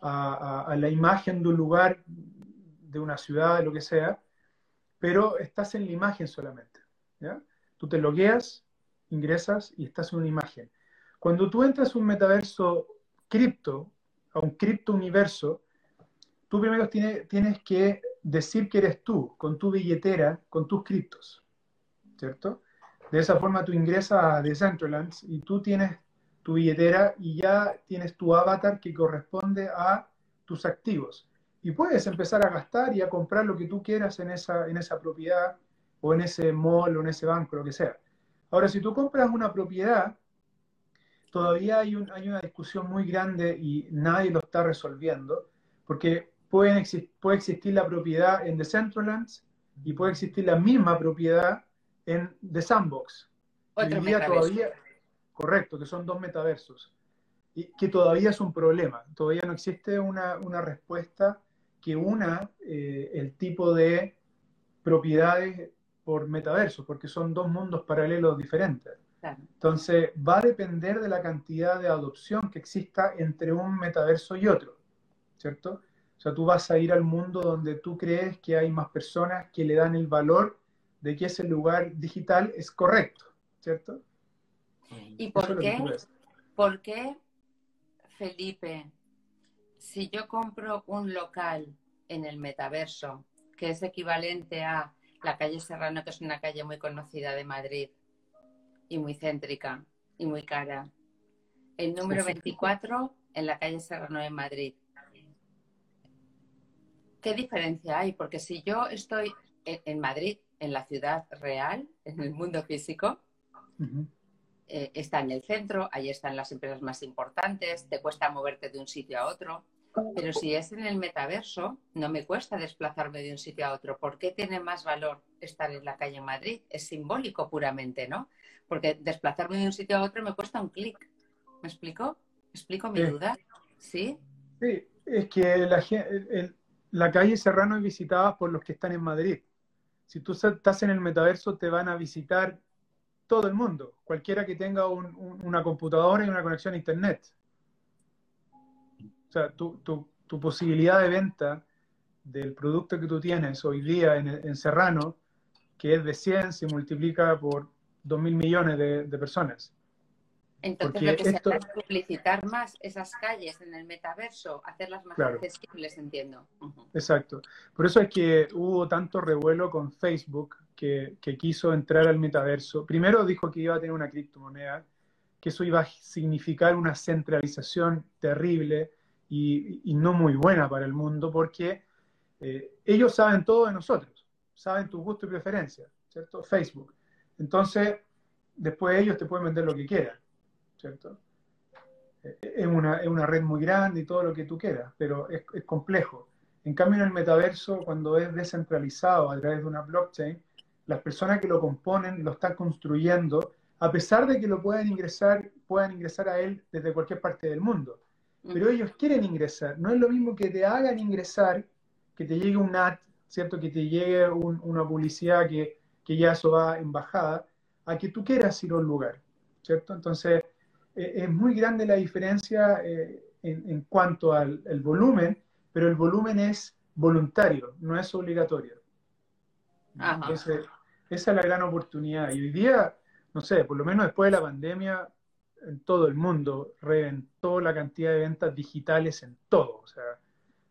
Speaker 3: a, a la imagen de un lugar, de una ciudad, de lo que sea, pero estás en la imagen solamente. ¿ya? Tú te logueas, ingresas y estás en una imagen. Cuando tú entras a un metaverso cripto, a un cripto universo, tú primero tienes, que decir que eres tú, con tu billetera, con tus criptos, ¿cierto? De esa forma tú ingresas a Decentraland y tú tienes tu billetera y ya tienes tu avatar que corresponde a tus activos y puedes empezar a gastar y a comprar lo que tú quieras en esa, en esa propiedad o en ese mall o en ese banco, lo que sea. Ahora, si tú compras una propiedad, todavía hay, hay una discusión muy grande y nadie lo está resolviendo, porque puede existir la propiedad en The Centralands y puede existir la misma propiedad en The Sandbox.
Speaker 1: Otro todavía,
Speaker 3: correcto, que son dos metaversos. Y que todavía es un problema. Todavía no existe una, una respuesta que una eh, el tipo de propiedades por metaverso, porque son dos mundos paralelos diferentes. Entonces, va a depender de la cantidad de adopción que exista entre un metaverso y otro, ¿cierto? O sea, tú vas a ir al mundo donde tú crees que hay más personas que le dan el valor de que ese lugar digital es correcto, ¿cierto?
Speaker 1: ¿Y por qué? ¿Por qué, Felipe, si yo compro un local en el metaverso, que es equivalente a la calle Serrano, que es una calle muy conocida de Madrid y muy céntrica, y muy cara. El número 24 en la calle Serrano de Madrid. ¿Qué diferencia hay? Porque si yo estoy en Madrid, en la ciudad real, en el mundo físico, eh, está en el centro, ahí están las empresas más importantes, te cuesta moverte de un sitio a otro. Pero si es en el metaverso, no me cuesta desplazarme de un sitio a otro. ¿Por qué tiene más valor estar en la calle en Madrid? Es simbólico puramente, ¿no? Porque desplazarme de un sitio a otro me cuesta un clic. ¿Me explico? ¿Explico mi duda? ¿Sí?
Speaker 3: Sí, es que la, la calle Serrano es visitada por los que están en Madrid. Si tú estás en el metaverso, te van a visitar todo el mundo, cualquiera que tenga una computadora y una conexión a Internet. O sea, tu, posibilidad de venta del producto que tú tienes hoy día en, Serrano, que es de 100, se multiplica por 2 mil millones de personas.
Speaker 1: Entonces lo que se hace es publicitar más esas calles en el metaverso, hacerlas más accesibles, entiendo.
Speaker 3: Exacto. Por eso es que hubo tanto revuelo con Facebook que, quiso entrar al metaverso. Primero dijo que iba a tener una criptomoneda, que eso iba a significar una centralización terrible y, no muy buena para el mundo, porque eh, ellos saben todo de nosotros, saben tu gusto y preferencia, ¿cierto? Facebook. Entonces, después ellos te pueden vender lo que quieran. ¿Cierto? Es una, es una, red muy grande y todo lo que tú quieras, pero es, es, complejo. En cambio, en el metaverso, cuando es descentralizado a través de una blockchain, las personas que lo componen lo están construyendo, a pesar de que lo puedan ingresar, puedan ingresar a él desde cualquier parte del mundo. Pero ellos quieren ingresar. No es lo mismo que te hagan ingresar, que te llegue un ad, ¿cierto? Que te llegue una publicidad que, que ya eso va en bajada, a que tú quieras ir a un lugar, ¿cierto? Entonces, eh, es muy grande la diferencia eh, en, cuanto al volumen, pero el volumen es voluntario, no es obligatorio. Entonces, esa es la gran oportunidad. Y hoy día, no sé, por lo menos después de la pandemia, en todo el mundo reventó la cantidad de ventas digitales en todo. O sea,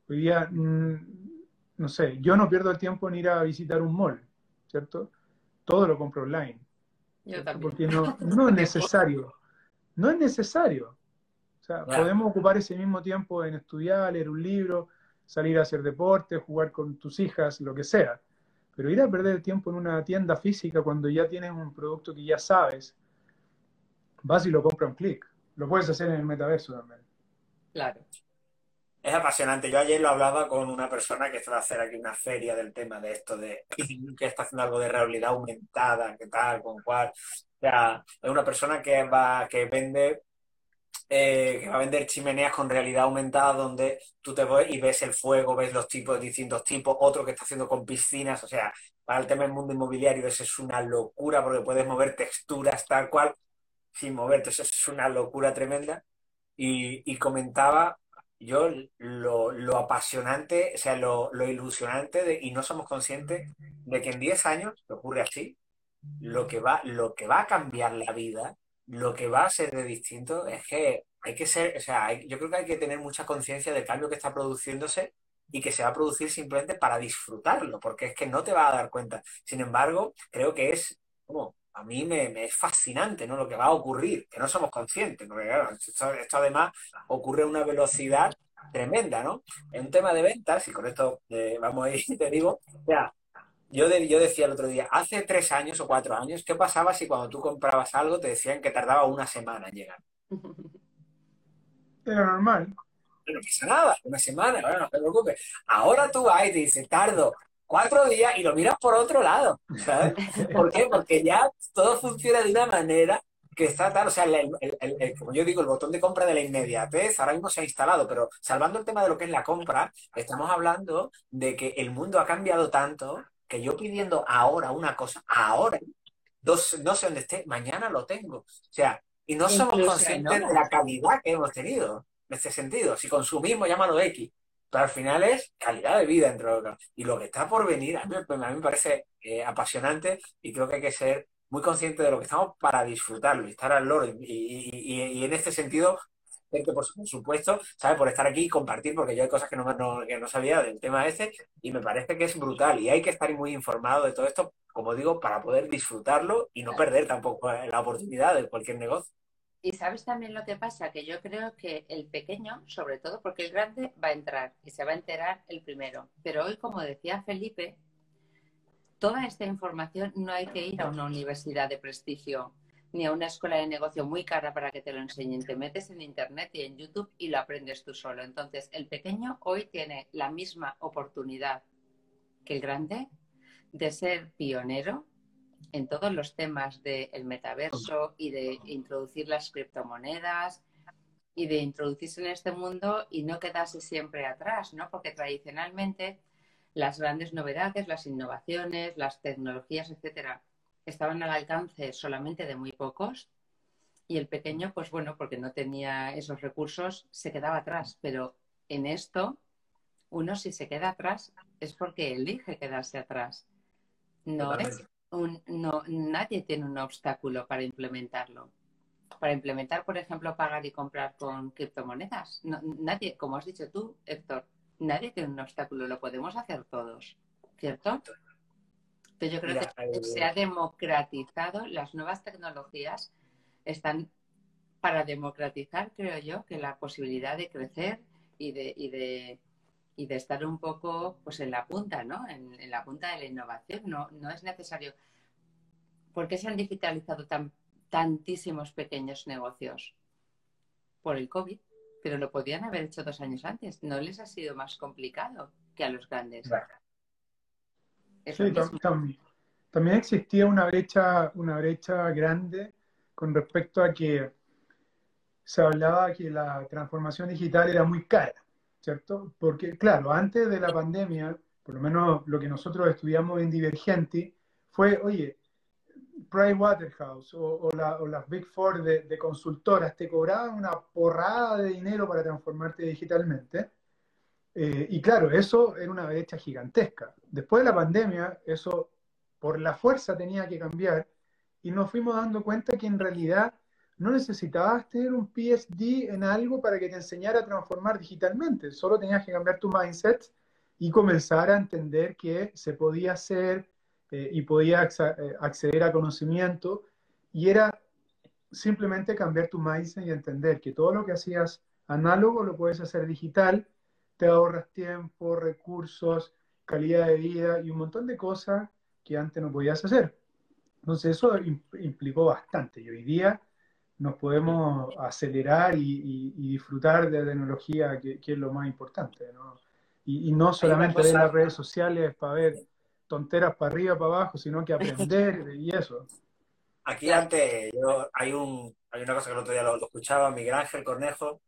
Speaker 3: hoy día, mm, no sé, yo no pierdo el tiempo en ir a visitar un mall, ¿cierto? Todo lo compro online.
Speaker 1: Yo también.
Speaker 3: Porque no, <laughs> no es necesario. No es necesario. O sea, podemos ocupar ese mismo tiempo en estudiar, leer un libro, salir a hacer deporte, jugar con tus hijas, lo que sea. Pero ir a perder el tiempo en una tienda física cuando ya tienes un producto que ya sabes, vas y lo compras un clic. Lo puedes hacer en el metaverso también.
Speaker 1: Claro.
Speaker 2: Es apasionante. Yo ayer lo hablaba con una persona que está a hacer aquí una feria del tema de esto, de <clears throat> que está haciendo algo de realidad aumentada, qué tal, con cuál sea, es una persona que va, que vende, eh, que va a vender chimeneas con realidad aumentada donde tú te ves y ves el fuego, ves los tipos, distintos tipos, otro que está haciendo con piscinas, o sea, para el tema del mundo inmobiliario eso es una locura porque puedes mover texturas tal cual sin moverte, eso es una locura tremenda. Y, comentaba yo lo, apasionante, o sea, lo, ilusionante de, y no somos conscientes de que en 10 años, que ocurre así, lo que va, lo que va a cambiar la vida, lo que va a ser de distinto es que hay que ser, o sea, yo creo que hay que tener mucha conciencia del cambio que está produciéndose y que se va a producir simplemente para disfrutarlo, porque es que no te va a dar cuenta. Sin embargo, creo que es como a mí me, es fascinante ¿no? lo que va a ocurrir, que no somos conscientes, porque esto, además ocurre a una velocidad tremenda, ¿no? En un tema de ventas, y con esto eh, vamos a ir, te digo, o sea, yo, yo decía el otro día, hace tres años o cuatro años, ¿qué pasaba si cuando tú comprabas algo te decían que tardaba una semana en llegar?
Speaker 3: Era normal.
Speaker 2: No pasa nada, una semana, bueno, no te preocupes. Ahora tú vas y te dices, tardo cuatro días y lo miras por otro lado, ¿sabes? ¿Por qué? Porque ya todo funciona de una manera que está tal, o sea, como yo digo, el botón de compra de la inmediatez ahora mismo se ha instalado, pero salvando el tema de lo que es la compra, estamos hablando de que el mundo ha cambiado tanto que yo pidiendo ahora una cosa, ahora, no, sé dónde esté, mañana lo tengo. O sea, y no somos conscientes de la calidad que hemos tenido en este sentido. Si consumimos, llámalo X. Pero al final es calidad de vida entre otros. Y lo que está por venir, a mí, me parece eh, apasionante y creo que hay que ser muy consciente de lo que estamos para disfrutarlo y estar al loro. y, en este sentido, por supuesto, ¿sabes? Por estar aquí y compartir, porque yo hay cosas que no, no, sabía del tema este y me parece que es brutal y hay que estar muy informado de todo esto, como digo, para poder disfrutarlo y no perder tampoco eh, la oportunidad de cualquier negocio.
Speaker 1: Y sabes también lo que pasa, que yo creo que el pequeño, sobre todo porque el grande va a entrar y se va a enterar el primero. Pero hoy, como decía Felipe, toda esta información no hay que ir a una universidad de prestigio ni a una escuela de negocio muy cara para que te lo enseñen. Te metes en Internet y en YouTube y lo aprendes tú solo. Entonces, el pequeño hoy tiene la misma oportunidad que el grande de ser pionero en todos los temas del metaverso y de introducir las criptomonedas y de introducirse en este mundo y no quedarse siempre atrás, ¿no? Porque tradicionalmente las grandes novedades, las innovaciones, las tecnologías, etcétera, estaban al alcance solamente de muy pocos y el pequeño, pues bueno, porque no tenía esos recursos, se quedaba atrás. Pero en esto, uno si se queda atrás es porque elige quedarse atrás. No es no, nadie tiene un obstáculo para implementarlo. Para implementar, por ejemplo, pagar y comprar con criptomonedas. nadie, como has dicho tú, Héctor, nadie tiene un obstáculo, lo podemos hacer todos, ¿cierto? Entonces yo creo que eh, se ha democratizado, las nuevas tecnologías están para democratizar, creo yo, que la posibilidad de crecer y de, y de y de estar un poco pues en la punta, ¿no? En, la punta de la innovación. No, no es necesario. ¿Por qué se han digitalizado tan, tantísimos pequeños negocios? Por el COVID, pero lo podían haber hecho dos años antes. ¿No les ha sido más complicado que a los grandes?
Speaker 3: Sí, también, también existía una brecha, una brecha grande con respecto a que se hablaba que la transformación digital era muy cara. ¿Cierto? Porque, claro, antes de la pandemia, por lo menos lo que nosotros estudiamos en Divergenti, fue, oye, Pricewaterhouse o, o, la, o las Big Four de, consultoras te cobraban una porrada de dinero para transformarte digitalmente. Eh, y claro, eso era una brecha gigantesca. Después de la pandemia, eso por la fuerza tenía que cambiar y nos fuimos dando cuenta que en realidad no necesitabas tener un PhD en algo para que te enseñara a transformar digitalmente, solo tenías que cambiar tu mindset y comenzar a entender que se podía hacer eh, y podía eh, acceder a conocimiento y era simplemente cambiar tu mindset y entender que todo lo que hacías análogo lo puedes hacer digital, te ahorras tiempo, recursos, calidad de vida y un montón de cosas que antes no podías hacer. Entonces eso implicó bastante y hoy día nos podemos acelerar y, disfrutar de la tecnología, que, es lo más importante, ¿no? Y, no solamente ver las redes sociales para ver tonteras para arriba, para abajo, sino que aprender y eso.
Speaker 2: Aquí antes, yo, hay, un, hay una cosa que el otro día lo, escuchaba, Miguel Ángel Cornejo,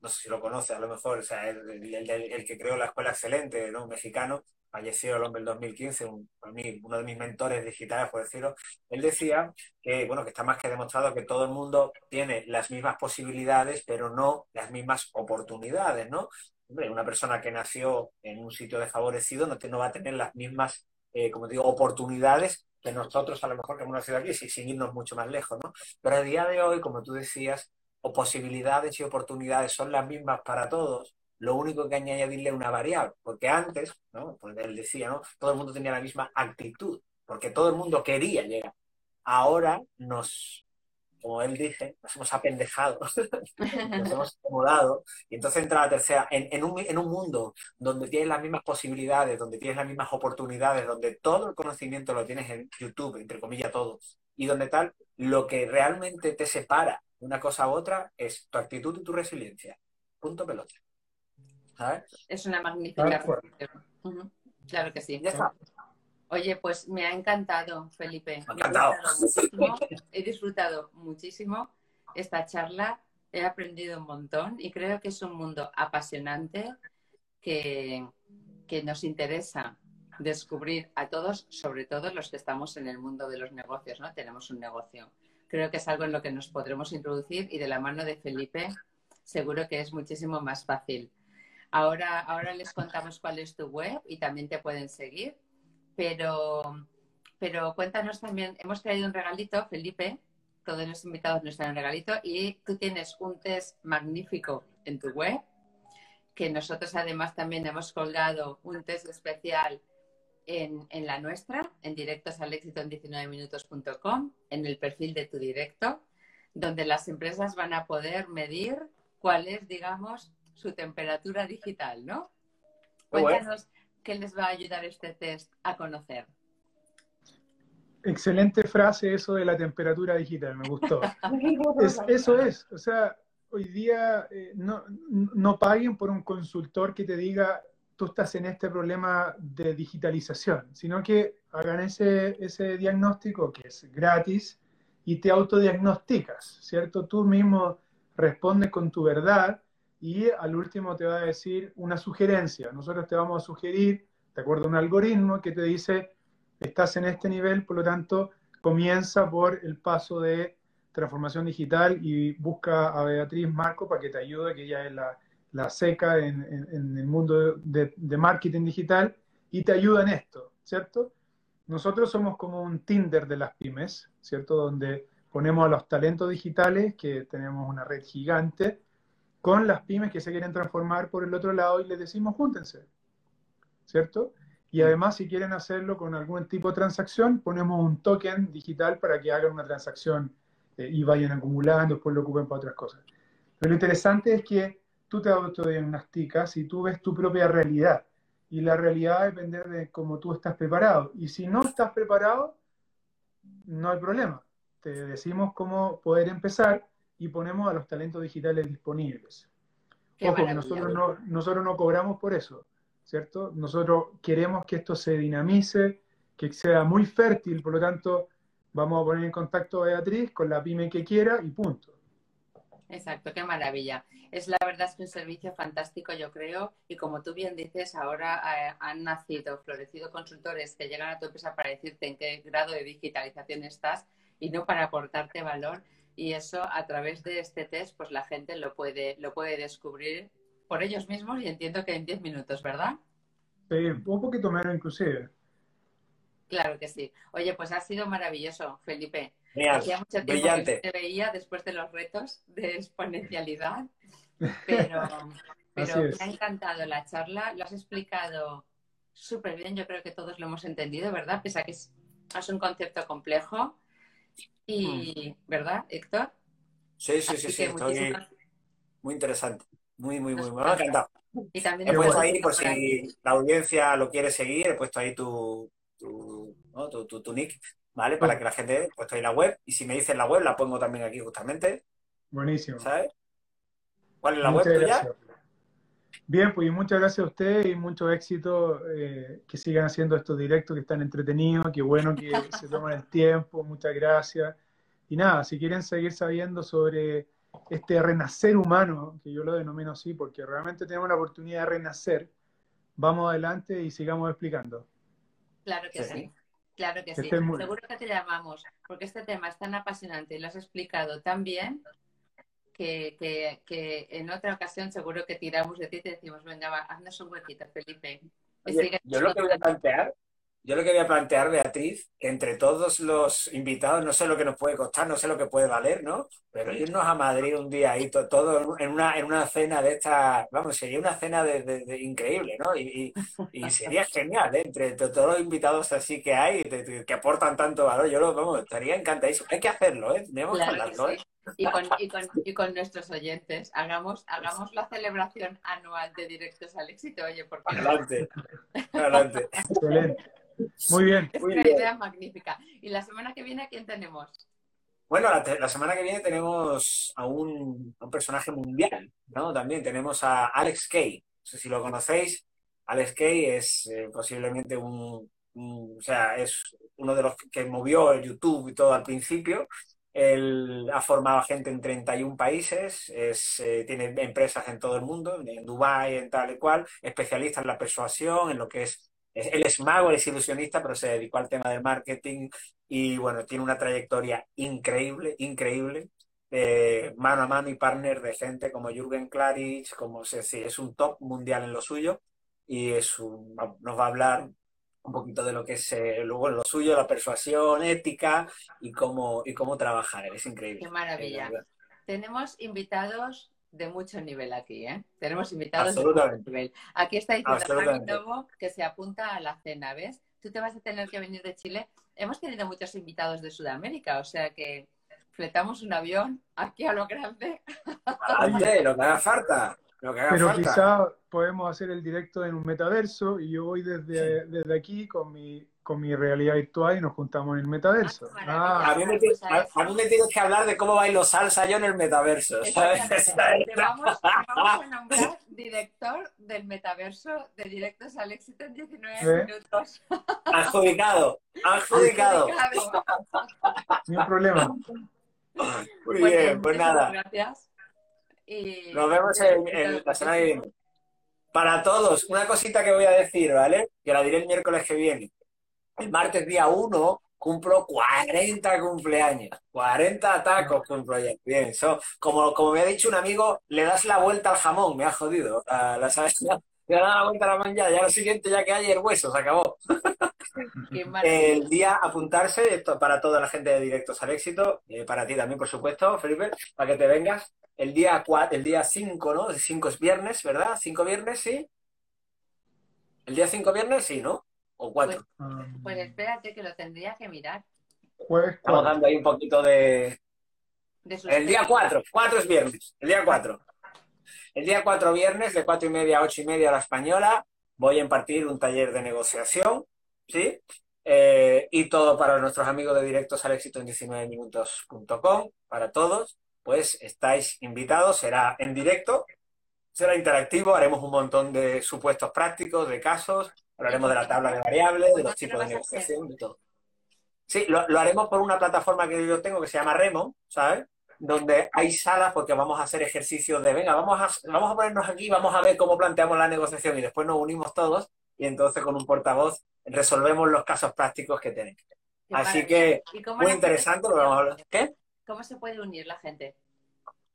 Speaker 2: no sé si lo conoce a lo mejor, o sea, el, el, que creó la Escuela Excelente, ¿no? Un mexicano, falleció el hombre en 2015, uno de mis mentores digitales, por decirlo, él decía que, bueno, que está más que demostrado que todo el mundo tiene las mismas posibilidades, pero no las mismas oportunidades, ¿no? Una persona que nació en un sitio desfavorecido no, no va a tener las mismas, eh, como digo, oportunidades que nosotros a lo mejor que hemos nacido aquí, sin irnos mucho más lejos, ¿no? Pero a día de hoy, como tú decías, o posibilidades y oportunidades son las mismas para todos, lo único que añadirle una variable, porque antes, ¿no? Pues él decía, ¿no? Todo el mundo tenía la misma actitud, porque todo el mundo quería llegar. Ahora nos, como él dice, nos hemos apendejado, <laughs> nos hemos acomodado, y entonces entra la tercera, en, un, en un mundo donde tienes las mismas posibilidades, donde tienes las mismas oportunidades, donde todo el conocimiento lo tienes en YouTube, entre comillas todo, y donde tal, lo que realmente te separa una cosa a otra es tu actitud y tu resiliencia. Punto pelota.
Speaker 1: Es una magnífica. Claro que sí. Oye, pues me ha encantado, Felipe.
Speaker 2: Me ha encantado.
Speaker 1: He disfrutado muchísimo esta charla. He aprendido un montón y creo que es un mundo apasionante que, que nos interesa descubrir a todos, sobre todo los que estamos en el mundo de los negocios, ¿no? Tenemos un negocio. Creo que es algo en lo que nos podremos introducir y de la mano de Felipe seguro que es muchísimo más fácil. Ahora, ahora les contamos cuál es tu web y también te pueden seguir. Pero, pero cuéntanos también, hemos traído un regalito, Felipe, todos los invitados nos traen un regalito y tú tienes un test magnífico en tu web, que nosotros además también hemos colgado un test especial en, en la nuestra, en directos al éxito en 19minutos.com, en el perfil de tu directo donde las empresas van a poder medir cuál es, digamos, su temperatura digital, ¿no? Cuéntanos qué les va a ayudar este test a conocer.
Speaker 3: Excelente frase eso de la temperatura digital, me gustó. eso es, o sea, hoy día eh, no, no paguen por un consultor que te diga tú estás en este problema de digitalización, sino que hagan ese, ese diagnóstico que es gratis y te autodiagnosticas, ¿cierto? Tú mismo respondes con tu verdad y al último te va a decir una sugerencia. Nosotros te vamos a sugerir, de acuerdo a un algoritmo que te dice, estás en este nivel, por lo tanto, comienza por el paso de transformación digital y busca a Beatriz Marco para que te ayude, que ella es la, la seca en, el mundo de, de, marketing digital y te ayuda en esto, ¿cierto? Nosotros somos como un Tinder de las pymes, ¿cierto? Donde ponemos a los talentos digitales, que tenemos una red gigante, con las pymes que se quieren transformar por el otro lado y les decimos júntense, ¿cierto? Y además, si quieren hacerlo con algún tipo de transacción, ponemos un token digital para que hagan una transacción eh, y vayan acumulando, después lo ocupen para otras cosas. Pero lo interesante es que tú te autodiagnosticas y tú ves tu propia realidad. Y la realidad depender de cómo tú estás preparado. Y si no estás preparado, no hay problema. Te decimos cómo poder empezar y ponemos a los talentos digitales disponibles. Ojo, nosotros no, nosotros no cobramos por eso. ¿cierto? Nosotros queremos que esto se dinamice, que sea muy fértil, por lo tanto, vamos a poner en contacto a Beatriz con la pyme que quiera y punto.
Speaker 1: Exacto, qué maravilla. Es la verdad es que un servicio fantástico, yo creo, y como tú bien dices, ahora eh, han nacido, florecido consultores que llegan a tu empresa para decirte en qué grado de digitalización estás y no para aportarte valor. Y eso a través de este test, pues la gente lo puede, lo puede descubrir por ellos mismos y entiendo que en 10 minutos, ¿verdad?
Speaker 3: Sí, un poquito menos inclusive.
Speaker 1: Claro que sí. Oye, pues ha sido maravilloso, Felipe.
Speaker 2: Hacía mucho tiempo brillante.
Speaker 1: que te veía después de los retos de exponencialidad, pero, <laughs> pero me ha encantado la charla, lo has explicado súper bien, yo creo que todos lo hemos entendido, ¿verdad? Pese a que es, un concepto complejo. Y, hmm. ¿verdad, Héctor?
Speaker 2: Sí, sí, sí, sí, muy interesante. Muy, muy, muy, me ha encantado.
Speaker 1: Y también
Speaker 2: he puesto ahí, por si la audiencia lo quiere seguir, he puesto ahí tu, tu, tu, tu, nick, ¿vale? Para que la gente, he puesto ahí la web. Y si me dicen la web, la pongo también aquí justamente.
Speaker 3: Buenísimo.
Speaker 2: ¿Sabes? ¿Cuál es la web tuya?
Speaker 3: Bien, pues muchas gracias a ustedes y mucho éxito. Eh, que sigan haciendo estos directos que están entretenidos. Qué bueno que <laughs> se toman el tiempo. Muchas gracias. Y nada, si quieren seguir sabiendo sobre este renacer humano, que yo lo denomino así, porque realmente tenemos la oportunidad de renacer, vamos adelante y sigamos explicando.
Speaker 1: Claro que sí. Claro que sí. Seguro que te llamamos, porque este tema es tan apasionante y lo has explicado tan bien que, que, en otra ocasión seguro que tiramos de ti y te decimos, venga, va, haznos un huequito, Felipe.
Speaker 2: yo lo que voy a plantear yo lo quería plantear, Beatriz, que entre todos los invitados, no sé lo que nos puede costar, no sé lo que puede valer, ¿no? Pero irnos a Madrid un día ahí, todo en una, en una cena de esta, vamos, sería una cena de, increíble, ¿no? Y, <laughs> sería genial, ¿eh? Entre todos los invitados así que hay, que aportan tanto valor, yo lo, vamos, estaría encantadísimo. Hay que hacerlo, ¿eh? Tenemos que hablarlo, ¿eh?
Speaker 1: Y con, y, con, y con, nuestros oyentes, hagamos, hagamos la celebración anual de Directos al Éxito, oye, porque...
Speaker 2: Adelante, adelante.
Speaker 3: Excelente. Muy bien.
Speaker 1: Es una idea magnífica. ¿Y la semana que viene quién tenemos?
Speaker 2: Bueno, la, semana que viene tenemos a un, personaje mundial, ¿no? También tenemos a Alex Kay. No sé si lo conocéis. Alex Kay es eh, posiblemente un, o sea, es uno de los que movió el YouTube y todo al principio. Él ha formado gente en 31 países, es, eh, tiene empresas en todo el mundo, en Dubái, en tal y cual, especialista en la persuasión, en lo que es él es mago, es ilusionista, pero se dedicó al tema del marketing y bueno, tiene una trayectoria increíble, increíble. mano a mano y partner de gente como Jürgen Klarich, como si es un top mundial en lo suyo y es nos va a hablar un poquito de lo que es eh, luego lo suyo, la persuasión, ética y cómo, y cómo trabajar. Es increíble.
Speaker 1: Qué maravilla. Tenemos invitados de mucho nivel aquí, ¿eh? Tenemos invitados de mucho nivel. Aquí está diciendo que se apunta a la cena, ¿ves? Tú te vas a tener que venir de Chile. Hemos tenido muchos invitados de Sudamérica, o sea que fletamos un avión aquí a lo grande.
Speaker 2: Adelante, lo que haga falta. Lo que haga
Speaker 3: Pero
Speaker 2: falta.
Speaker 3: quizá podemos hacer el directo en un metaverso y yo voy desde, desde aquí con mi, con mi realidad virtual y nos juntamos en el metaverso.
Speaker 1: Ah.
Speaker 3: Ah,
Speaker 2: A mí, me, tienes- a, a mí me tienes que hablar de cómo bailo salsa yo en el metaverso. <laughs>
Speaker 1: Te vamos, te vamos a <laughs> nombrar director del metaverso de Directos al Éxito en 19
Speaker 3: ¿Eh?
Speaker 1: minutos. <laughs>
Speaker 2: Adjudicado, adjudicado.
Speaker 1: Adjudicado.
Speaker 3: ni un problema.
Speaker 2: Muy bien, pues nada.
Speaker 1: Gracias. Y-
Speaker 2: Nos vemos en, en la semana que viene. Para todos, una cosita que voy a decir, ¿vale? Que la diré el miércoles que viene. El martes día 1 cumplo 40 cumpleaños. 40 tacos cumplo ya. Bien, so, como, como me ha dicho un amigo, le das la vuelta al jamón, me ha jodido. Ah, la sabes, <laughs> le das la vuelta a la manilla, ya lo siguiente ya que hay el hueso, se acabó. <laughs> El día apuntarse, esto para toda la gente de Directos al Éxito, eh, para ti también, por supuesto, Felipe, para que te vengas. El día 4, el día 5, ¿no? El 5 es viernes, ¿verdad? ¿5 viernes, sí? ¿El día 5 viernes, sí, no? ¿O 4?
Speaker 3: Ah,
Speaker 1: Pues espérate que lo tendría que mirar.
Speaker 3: Jueves
Speaker 2: Estamos
Speaker 3: 4.
Speaker 2: dando ahí un poquito de...
Speaker 1: De
Speaker 2: El día 4, 4 es viernes, el día 4. El día 4 viernes, de 4 y media a 8 y media a la española, voy a impartir un taller de negociación, ¿sí? Eh, y todo para nuestros amigos de Directos al Éxito en 19minutos.com, para todos, pues estáis invitados, será en directo, será interactivo, haremos un montón de supuestos prácticos, de casos, hablaremos de la tabla de variables, de los tipos de negociación, de todo. Sí, lo, lo haremos por una plataforma que yo tengo que se llama Remo, ¿sabes? donde hay salas porque vamos a hacer ejercicios de, venga, vamos a, vamos a ponernos aquí, vamos a ver cómo planteamos la negociación y después nos unimos todos y entonces con un portavoz resolvemos los casos prácticos que tenemos. Así que
Speaker 1: ¿Y cómo
Speaker 2: muy interesante, lo vamos a hablar. ¿Qué?
Speaker 1: ¿Cómo se puede unir la gente?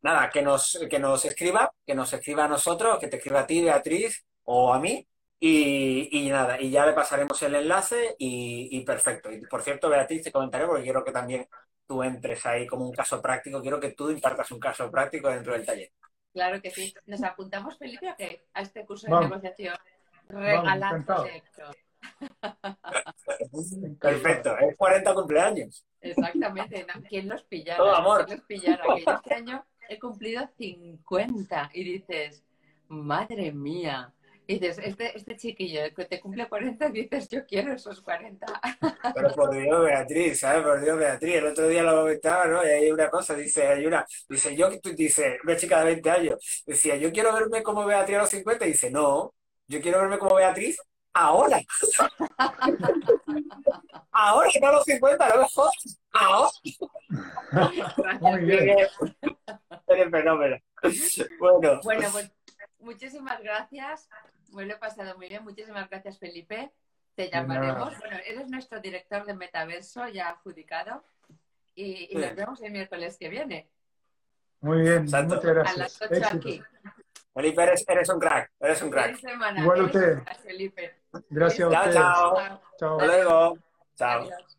Speaker 2: Nada, que nos, que nos escriba, que nos escriba a nosotros, que te escriba a ti, Beatriz, o a mí, y, y nada, y ya le pasaremos el enlace y, y perfecto. Y por cierto, Beatriz, te comentaré porque quiero que también tú entres ahí como un caso práctico, quiero que tú impartas un caso práctico dentro del taller.
Speaker 1: Claro que sí. ¿Nos apuntamos, Felipe, o qué? A este curso de
Speaker 3: Vamos.
Speaker 1: negociación. Regalando. <laughs>
Speaker 2: Perfecto, es 40 cumpleaños.
Speaker 1: Exactamente. ¿Quién los pillara?
Speaker 2: Todo amor.
Speaker 1: ¿Quién los pillara? Que yo este <laughs> año he cumplido 50 y dices, madre mía. Y dices, este, este chiquillo que te cumple 40, dices, yo quiero esos 40. <laughs>
Speaker 2: Pero por Dios, Beatriz, ¿sabes? Por Dios, Beatriz. El otro día lo comentaba, ¿no? Y hay una cosa, dice, hay una, dice, yo, tú- dice, una chica de 20 años, decía, yo quiero verme como Beatriz a los 50, y dice, no, yo quiero verme como Beatriz ahora. ahora, no a los 50, no me jodas. Ahora.
Speaker 3: Muy bien.
Speaker 2: Eres fenómeno. Bueno,
Speaker 1: Bueno, pues muchísimas gracias. Me lo he pasado muy bien. Muchísimas gracias, Felipe. Te llamaremos. Bueno, eres nuestro director de Metaverso, ya adjudicado. Y, y nos vemos el miércoles que viene,
Speaker 3: Muy bien, muchas
Speaker 1: a
Speaker 3: gracias.
Speaker 1: las 8
Speaker 3: Éxitos.
Speaker 1: aquí.
Speaker 2: Felipe, eres, eres un crack, eres un crack.
Speaker 3: Igual usted.
Speaker 1: crack, Felipe.
Speaker 3: Gracias a
Speaker 2: Chao,
Speaker 3: ustedes.
Speaker 2: chao.
Speaker 3: Chao.
Speaker 2: Hasta luego. Chao.
Speaker 1: Adiós.